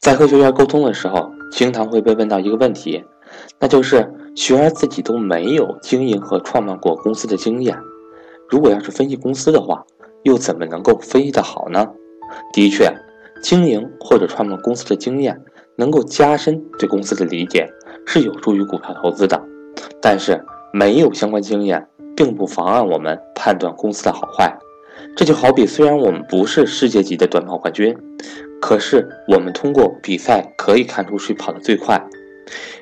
在和学员沟通的时候，经常会被问到一个问题，那就是学员自己都没有经营和创办过公司的经验，如果要是分析公司的话，又怎么能够分析的好呢？的确，经营或者创办公司的经验能够加深对公司的理解，是有助于股票投资的。但是没有相关经验，并不妨碍我们判断公司的好坏。这就好比，虽然我们不是世界级的短跑冠军，可是我们通过比赛可以看出谁跑得最快。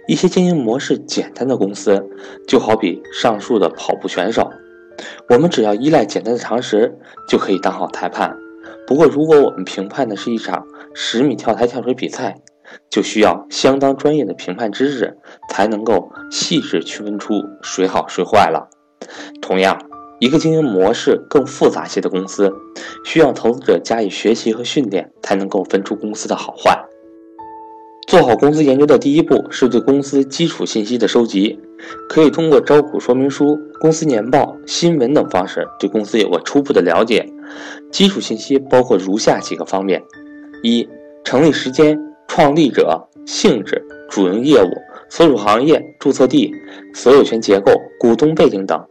一些经营模式简单的公司，就好比上述的跑步选手，我们只要依赖简单的常识就可以当好裁判。不过，如果我们评判的是一场十米跳台跳水比赛，就需要相当专业的评判知识，才能够细致区分出谁好谁坏了。同样。一个经营模式更复杂些的公司，需要投资者加以学习和训练，才能够分出公司的好坏。做好公司研究的第一步是对公司基础信息的收集，可以通过招股说明书、公司年报、新闻等方式对公司有个初步的了解。基础信息包括如下几个方面：一、成立时间、创立者、性质、主营业务、所属行业、注册地、所有权结构、股东背景等。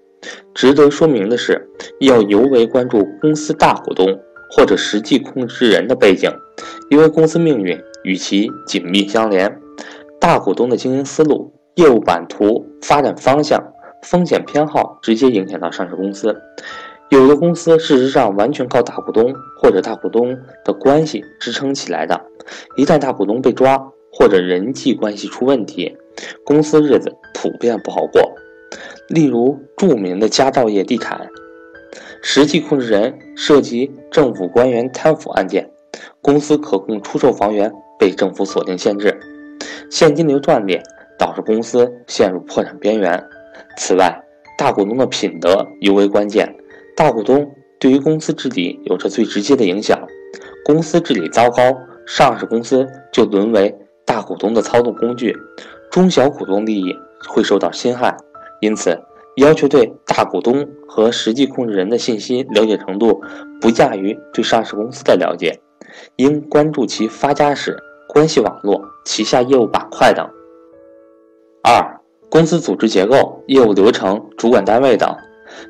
值得说明的是，要尤为关注公司大股东或者实际控制人的背景，因为公司命运与其紧密相连。大股东的经营思路、业务版图、发展方向、风险偏好，直接影响到上市公司。有的公司事实上完全靠大股东或者大股东的关系支撑起来的，一旦大股东被抓或者人际关系出问题，公司日子普遍不好过。例如，著名的佳兆业地产，实际控制人涉及政府官员贪腐案件，公司可供出售房源被政府锁定限制，现金流断裂，导致公司陷入破产边缘。此外，大股东的品德尤为关键，大股东对于公司治理有着最直接的影响。公司治理糟糕，上市公司就沦为大股东的操纵工具，中小股东利益会受到侵害。因此，要求对大股东和实际控制人的信息了解程度不亚于对上市公司的了解，应关注其发家史、关系网络、旗下业务板块等。二、公司组织结构、业务流程、主管单位等，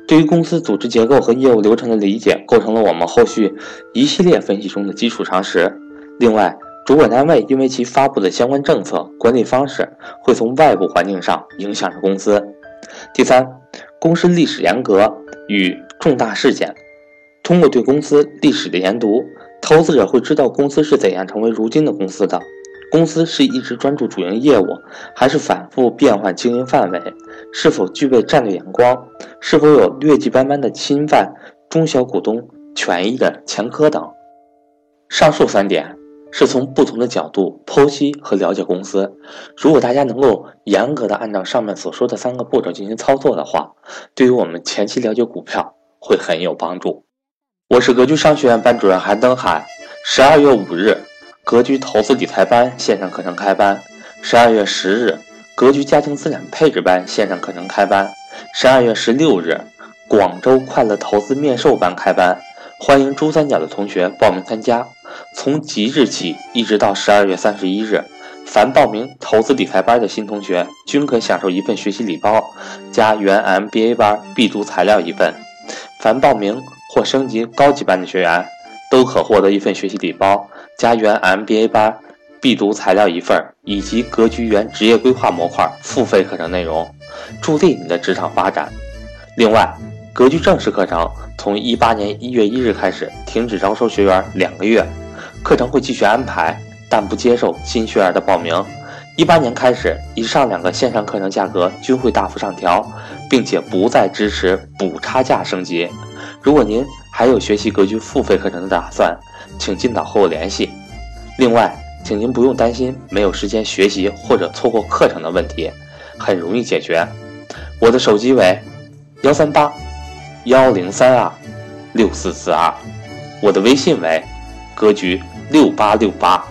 对于公司组织结构和业务流程的理解，构成了我们后续一系列分析中的基础常识。另外，主管单位因为其发布的相关政策、管理方式，会从外部环境上影响着公司。第三，公司历史沿革与重大事件。通过对公司历史的研读，投资者会知道公司是怎样成为如今的公司的。公司是一直专注主营业务，还是反复变换经营范围？是否具备战略眼光？是否有劣迹斑斑的侵犯中小股东权益的前科等？上述三点。是从不同的角度剖析和了解公司。如果大家能够严格的按照上面所说的三个步骤进行操作的话，对于我们前期了解股票会很有帮助。我是格局商学院班主任韩登海。十二月五日，格局投资理财班线上课程开班；十二月十日，格局家庭资产配置班线上课程开班；十二月十六日，广州快乐投资面授班开班。欢迎珠三角的同学报名参加。从即日起一直到十二月三十一日，凡报名投资理财班的新同学均可享受一份学习礼包，加原 MBA 班必读材料一份；凡报名或升级高级班的学员，都可获得一份学习礼包，加原 MBA 班必读材料一份，以及格局原职业规划模块付费课程内容，助力你的职场发展。另外，格局正式课程从一八年一月一日开始停止招收学员两个月。课程会继续安排，但不接受新学员的报名。一八年开始，以上两个线上课程价格均会大幅上调，并且不再支持补差价升级。如果您还有学习格局付费课程的打算，请尽早和我联系。另外，请您不用担心没有时间学习或者错过课程的问题，很容易解决。我的手机为幺三八幺零三二六四四二，我的微信为。格局六八六八。